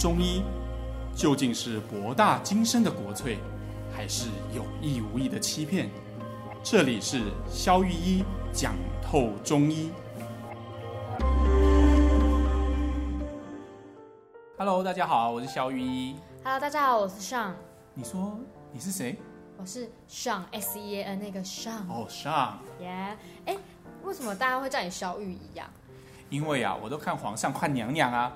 中医究竟是博大精深的国粹，还是有意无意的欺骗？这里是肖玉一讲透中医。Hello，大家好，我是肖玉一。Hello，大家好，我是 Sean。你说你是谁？我是 Sean S E A N 那个 Sean。哦，Sean。耶，哎，为什么大家会叫你肖玉一呀？因为啊，我都看皇上看娘娘啊。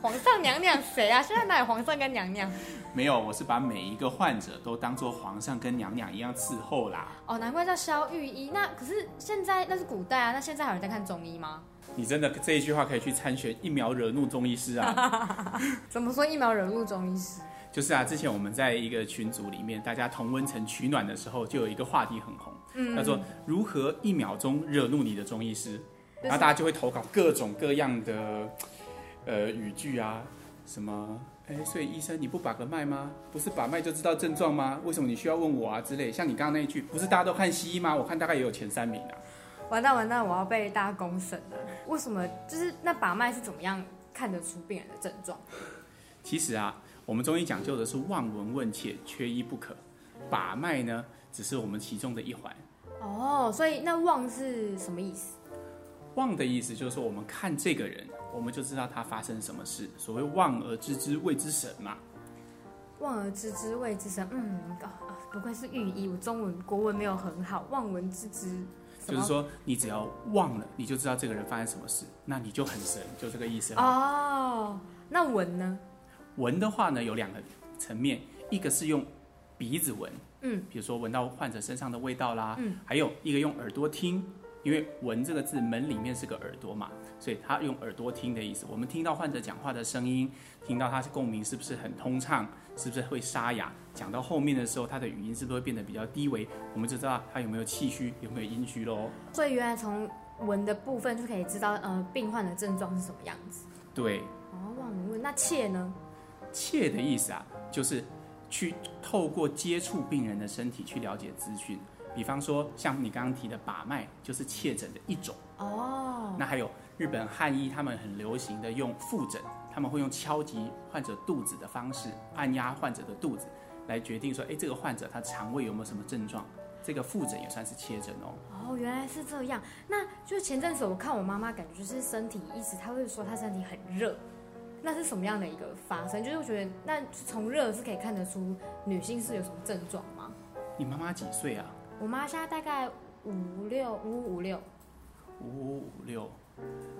皇上娘娘谁啊？现在哪有皇上跟娘娘？没有，我是把每一个患者都当做皇上跟娘娘一样伺候啦。哦，难怪叫萧御医。那可是现在那是古代啊，那现在还有人在看中医吗？你真的这一句话可以去参选一苗惹怒中医师啊？怎么说一苗惹怒中医师？就是啊，之前我们在一个群组里面，大家同温层取暖的时候，就有一个话题很红，嗯，叫做如何一秒钟惹怒你的中医师。然后大家就会投稿各种各样的呃语句啊，什么哎，所以医生你不把个脉吗？不是把脉就知道症状吗？为什么你需要问我啊之类？像你刚刚那一句，不是大家都看西医吗？我看大概也有前三名啊。完蛋完蛋，我要被大家公审了。为什么？就是那把脉是怎么样看得出病人的症状？其实啊，我们中医讲究的是望闻问切，缺一不可。把脉呢，只是我们其中的一环。哦，所以那望是什么意思？望的意思就是说，我们看这个人，我们就知道他发生什么事。所谓望而知之谓之神嘛。望而知之谓之神，嗯，啊，不愧是御医，我中文国文没有很好。望闻知之，就是说你只要望了，你就知道这个人发生什么事，那你就很神，就这个意思。哦，那闻呢？闻的话呢，有两个层面，一个是用鼻子闻，嗯，比如说闻到患者身上的味道啦，嗯，还有一个用耳朵听。因为“闻”这个字，门里面是个耳朵嘛，所以他用耳朵听的意思。我们听到患者讲话的声音，听到他是共鸣是不是很通畅，是不是会沙哑？讲到后面的时候，他的语音是不是会变得比较低微？我们就知道他有没有气虚，有没有阴虚喽。所以原来从闻的部分就可以知道，呃，病患的症状是什么样子。对。哦，忘了问，那切呢？切的意思啊，就是去透过接触病人的身体去了解资讯。比方说，像你刚刚提的把脉，就是切诊的一种哦。那还有日本汉医，他们很流行的用腹诊，他们会用敲击患者肚子的方式，按压患者的肚子，来决定说，哎，这个患者他肠胃有没有什么症状？这个复诊也算是切诊哦。哦，原来是这样。那就前阵子我看我妈妈，感觉就是身体一直，她会说她身体很热，那是什么样的一个发生？就是我觉得，那从热是可以看得出女性是有什么症状吗？你妈妈几岁啊？我妈现在大概五六五五六，五五五六。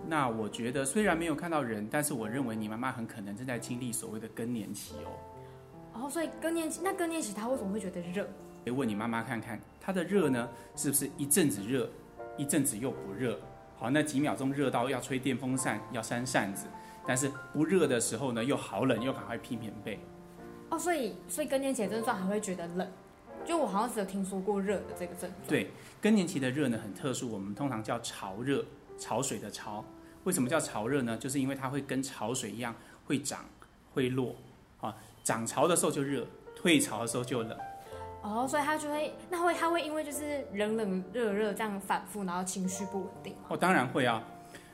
那我觉得虽然没有看到人，但是我认为你妈妈很可能正在经历所谓的更年期哦。哦，所以更年期，那更年期她为什么会觉得热？可以问你妈妈看看，她的热呢，是不是一阵子热，一阵子又不热？好，那几秒钟热到要吹电风扇，要扇扇子，但是不热的时候呢，又好冷，又赶快披棉被。哦，所以所以更年期的症状还会觉得冷。就我好像只有听说过热的这个症状。对，更年期的热呢很特殊，我们通常叫潮热，潮水的潮。为什么叫潮热呢？就是因为它会跟潮水一样，会涨会落。啊，涨潮的时候就热，退潮的时候就冷。哦，所以它就会，那会它会因为就是冷冷热热这样反复，然后情绪不稳定。哦，当然会啊。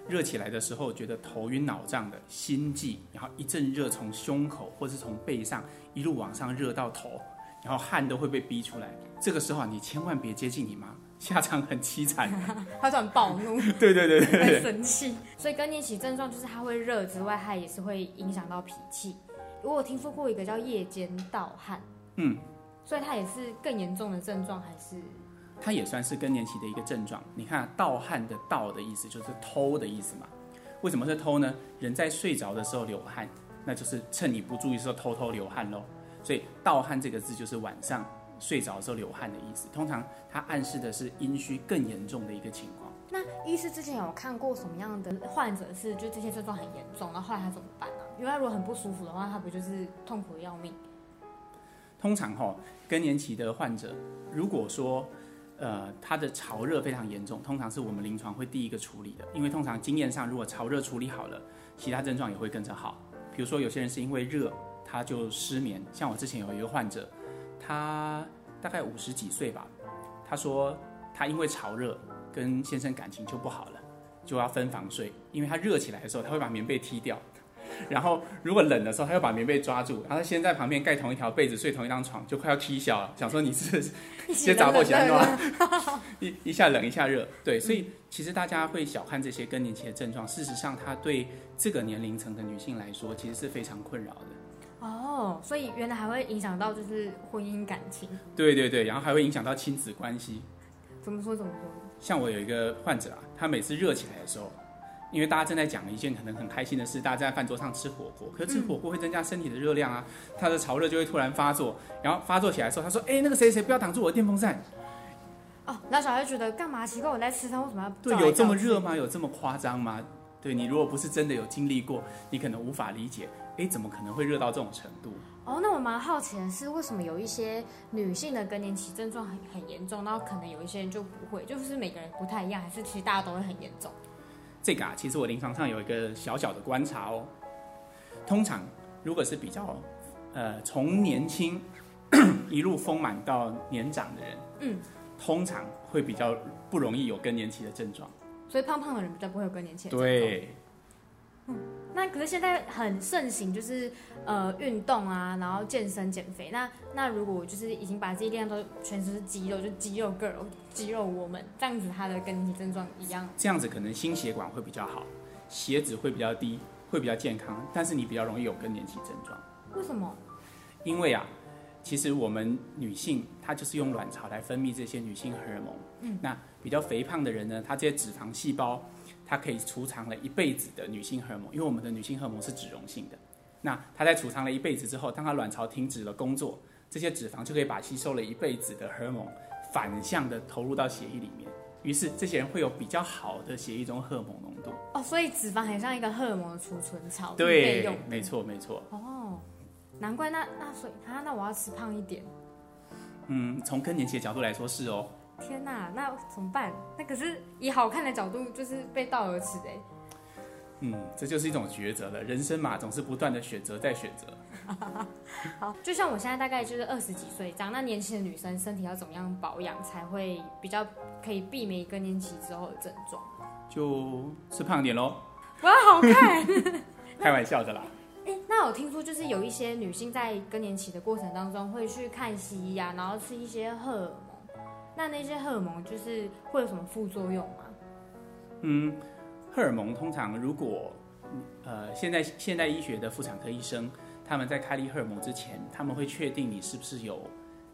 热起来的时候觉得头晕脑胀的，心悸，然后一阵热从胸口或是从背上一路往上热到头。然后汗都会被逼出来，这个时候啊，你千万别接近你妈，下场很凄惨。她就很暴怒，对对对对，对，很生气。所以更年期症状就是它会热之外，它也是会影响到脾气。我有听说过一个叫夜间盗汗，嗯，所以它也是更严重的症状，还是？它也算是更年期的一个症状。你看盗汗的盗的意思就是偷的意思嘛？为什么是偷呢？人在睡着的时候流汗，那就是趁你不注意的时候偷偷流汗喽。所以盗汗这个字就是晚上睡着的时候流汗的意思，通常它暗示的是阴虚更严重的一个情况。那医师之前有看过什么样的患者是就这些症状很严重，那后来他怎么办呢？因为他如果很不舒服的话，他不就是痛苦的要命？通常哈、更年期的患者，如果说呃他的潮热非常严重，通常是我们临床会第一个处理的，因为通常经验上如果潮热处理好了，其他症状也会跟着好。比如说有些人是因为热。他就失眠，像我之前有一个患者，他大概五十几岁吧，他说他因为潮热跟先生感情就不好了，就要分房睡，因为他热起来的时候他会把棉被踢掉，然后如果冷的时候，他又把棉被抓住，然后他先在旁边盖同一条被子，睡同一张床，就快要踢笑了，想说你是 先砸破墙吗？一一下冷一下热，对，所以其实大家会小看这些更年期的症状，事实上它对这个年龄层的女性来说，其实是非常困扰的。哦，所以原来还会影响到就是婚姻感情。对对对，然后还会影响到亲子关系。怎么说怎么说？像我有一个患者啊，他每次热起来的时候。因为大家正在讲一件可能很开心的事，大家在饭桌上吃火锅，可是吃火锅会增加身体的热量啊，他的潮热就会突然发作，然后发作起来的时候，他说：“哎，那个谁谁不要挡住我的电风扇。”哦，那小孩觉得干嘛？奇怪，我在吃饭，为什么要？对，有这么热吗？有这么夸张吗？对，你如果不是真的有经历过，你可能无法理解。哎，怎么可能会热到这种程度？哦，那我蛮好奇的是，为什么有一些女性的更年期症状很很严重，然后可能有一些人就不会，就是每个人不太一样，还是其实大家都会很严重？这个啊，其实我临床上有一个小小的观察哦。通常，如果是比较，呃，从年轻 一路丰满到年长的人，嗯，通常会比较不容易有更年期的症状。所以胖胖的人比较不会有更年期。对。嗯，那可是现在很盛行，就是呃运动啊，然后健身减肥。那那如果就是已经把自己练都全身是肌肉，就肌肉 girl、肌肉 woman 这样子，他的更年期症状一样。这样子可能心血管会比较好，血脂会比较低，会比较健康，但是你比较容易有更年期症状。为什么？因为啊，其实我们女性她就是用卵巢来分泌这些女性荷尔蒙。嗯，那比较肥胖的人呢，她这些脂肪细胞。它可以储藏了一辈子的女性荷尔蒙，因为我们的女性荷尔蒙是脂溶性的。那她在储藏了一辈子之后，当她卵巢停止了工作，这些脂肪就可以把吸收了一辈子的荷尔蒙反向的投入到血液里面。于是这些人会有比较好的血液中荷尔蒙浓度。哦，所以脂肪很像一个荷尔蒙的储存槽，对，没错没错。哦，难怪那那所以啊，那我要吃胖一点。嗯，从更年期的角度来说是哦。天哪，那怎么办？那可是以好看的角度，就是背道而驰的。嗯，这就是一种抉择了。人生嘛，总是不断的选择再选择。好，就像我现在大概就是二十几岁这样，那年轻的女生身体要怎么样保养才会比较可以避免更年期之后的症状？就吃胖点喽。我要好看。开玩笑的啦。我听说就是有一些女性在更年期的过程当中会去看西医啊，然后吃一些荷尔蒙。那那些荷尔蒙就是会有什么副作用吗？嗯，荷尔蒙通常如果呃现在现代医学的妇产科医生他们在开立荷尔蒙之前，他们会确定你是不是有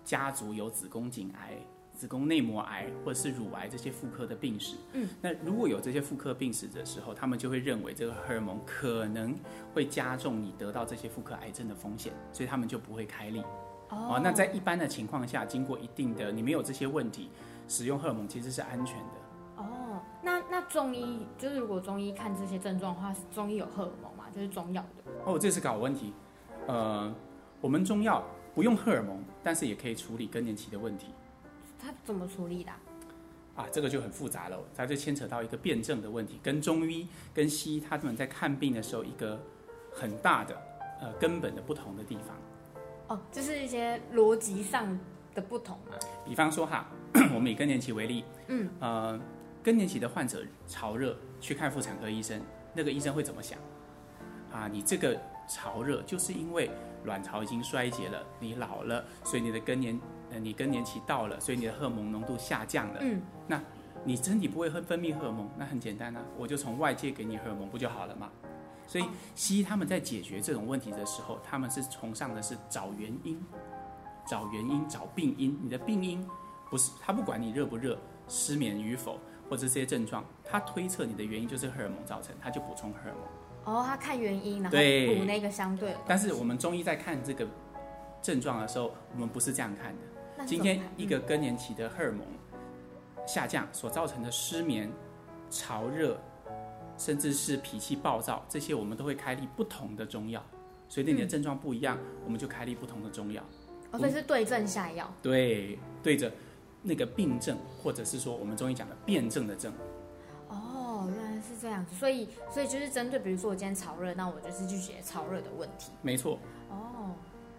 家族有子宫颈癌、子宫内膜癌或者是乳癌这些妇科的病史。嗯，那如果有这些妇科病史的时候，他们就会认为这个荷尔蒙可能会加重你得到这些妇科癌症的风险，所以他们就不会开立。哦，oh. 那在一般的情况下，经过一定的，你没有这些问题，使用荷尔蒙其实是安全的。哦，oh. 那那中医就是如果中医看这些症状的话，中医有荷尔蒙吗？就是中药的。哦，oh, 这是搞问题。呃，我们中药不用荷尔蒙，但是也可以处理更年期的问题。它怎么处理的？啊，这个就很复杂了，它就牵扯到一个辩证的问题，跟中医跟西医他们在看病的时候一个很大的呃根本的不同的地方。哦，就是一些逻辑上的不同嘛。比方说哈，我们以更年期为例，嗯，呃，更年期的患者潮热去看妇产科医生，那个医生会怎么想？啊，你这个潮热就是因为卵巢已经衰竭了，你老了，所以你的更年，呃，你更年期到了，所以你的荷尔蒙浓度下降了。嗯，那你身体不会分分泌荷尔蒙，那很简单啊，我就从外界给你荷尔蒙不就好了嘛？所以西医他们在解决这种问题的时候，他们是崇尚的是找原因，找原因，找病因。你的病因不是他不管你热不热、失眠与否，或者这些症状，他推测你的原因就是荷尔蒙造成，他就补充荷尔蒙。哦，他看原因，然后补那个相对。但是我们中医在看这个症状的时候，我们不是这样看的。看今天一个更年期的荷尔蒙下降所造成的失眠、潮热。甚至是脾气暴躁，这些我们都会开立不同的中药，随着你的症状不一样，嗯、我们就开立不同的中药。哦，所以是对症下药。对，对着那个病症，或者是说我们中医讲的辨证的症。哦，原来是这样子，所以所以就是针对，比如说我今天潮热，那我就是去解潮热的问题。没错。哦，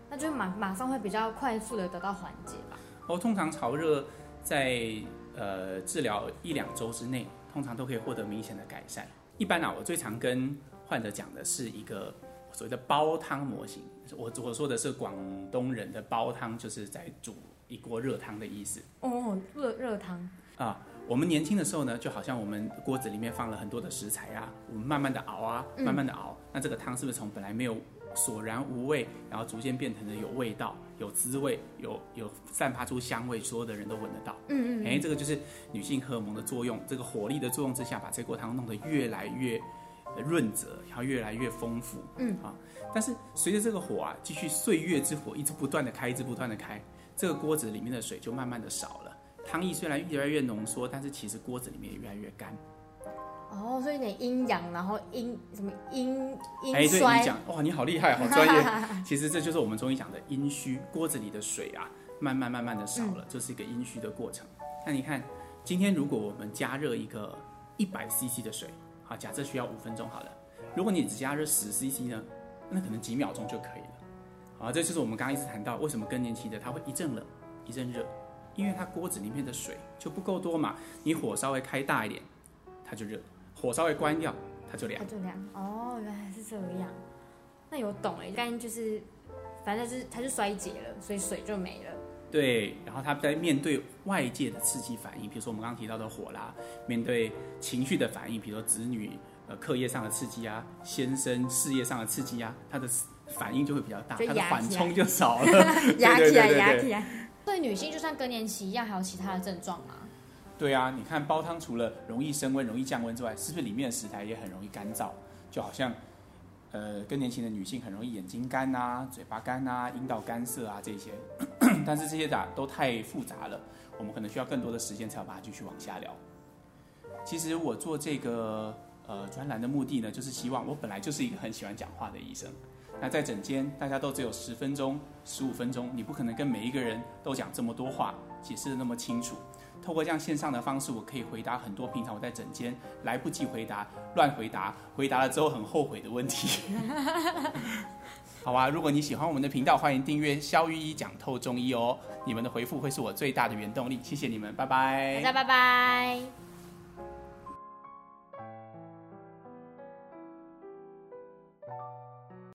那就马马上会比较快速的得到缓解吧。哦，通常潮热在呃治疗一两周之内，通常都可以获得明显的改善。一般啊，我最常跟患者讲的是一个所谓的煲汤模型。我我说的是广东人的煲汤，就是在煮一锅热汤的意思。哦，热热汤啊。我们年轻的时候呢，就好像我们锅子里面放了很多的食材啊，我们慢慢的熬啊，慢慢的熬，嗯、那这个汤是不是从本来没有索然无味，然后逐渐变成了有味道、有滋味、有有散发出香味，所有的人都闻得到。嗯嗯，哎，这个就是女性荷尔蒙的作用，这个火力的作用之下，把这锅汤弄得越来越润泽，然后越来越丰富。嗯啊，但是随着这个火啊，继续岁月之火一直不断的开，一直不断的开，这个锅子里面的水就慢慢的少了。汤液虽然越来越浓缩，但是其实锅子里面也越来越干。哦，所以有点阴阳，然后阴什么阴阴哎，对你讲，哇，你好厉害，好专业。其实这就是我们中医讲的阴虚，锅子里的水啊，慢慢慢慢的少了，这、嗯、是一个阴虚的过程。那你看，今天如果我们加热一个一百 CC 的水，好，假设需要五分钟好了。如果你只加热十 CC 呢，那可能几秒钟就可以了。好，这就是我们刚刚一直谈到，为什么更年期的它会一阵冷一阵热。因为它锅子里面的水就不够多嘛，你火稍微开大一点，它就热；火稍微关掉，它就凉。它就凉。哦，原来是这样。那有懂哎，但就是，反正就是它就衰竭了，所以水就没了。对，然后它在面对外界的刺激反应，比如说我们刚刚提到的火啦，面对情绪的反应，比如说子女呃课业上的刺激啊，先生事业上的刺激啊，它的反应就会比较大，它的缓冲就少了。压起来，压起来。对女性，就像更年期一样，还有其他的症状吗？对啊，你看煲汤除了容易升温、容易降温之外，是不是里面的食材也很容易干燥？就好像，呃，更年期的女性很容易眼睛干啊、嘴巴干啊、阴道干涩啊这些。但是这些的都太复杂了，我们可能需要更多的时间才要把它继续往下聊。其实我做这个呃专栏的目的呢，就是希望我本来就是一个很喜欢讲话的医生。那在诊间，大家都只有十分钟、十五分钟，你不可能跟每一个人都讲这么多话，解释得那么清楚。透过这样线上的方式，我可以回答很多平常我在诊间来不及回答、乱回答、回答了之后很后悔的问题。好啊，如果你喜欢我们的频道，欢迎订阅肖玉一讲透中医哦。你们的回复会是我最大的原动力，谢谢你们，拜拜。大家拜拜。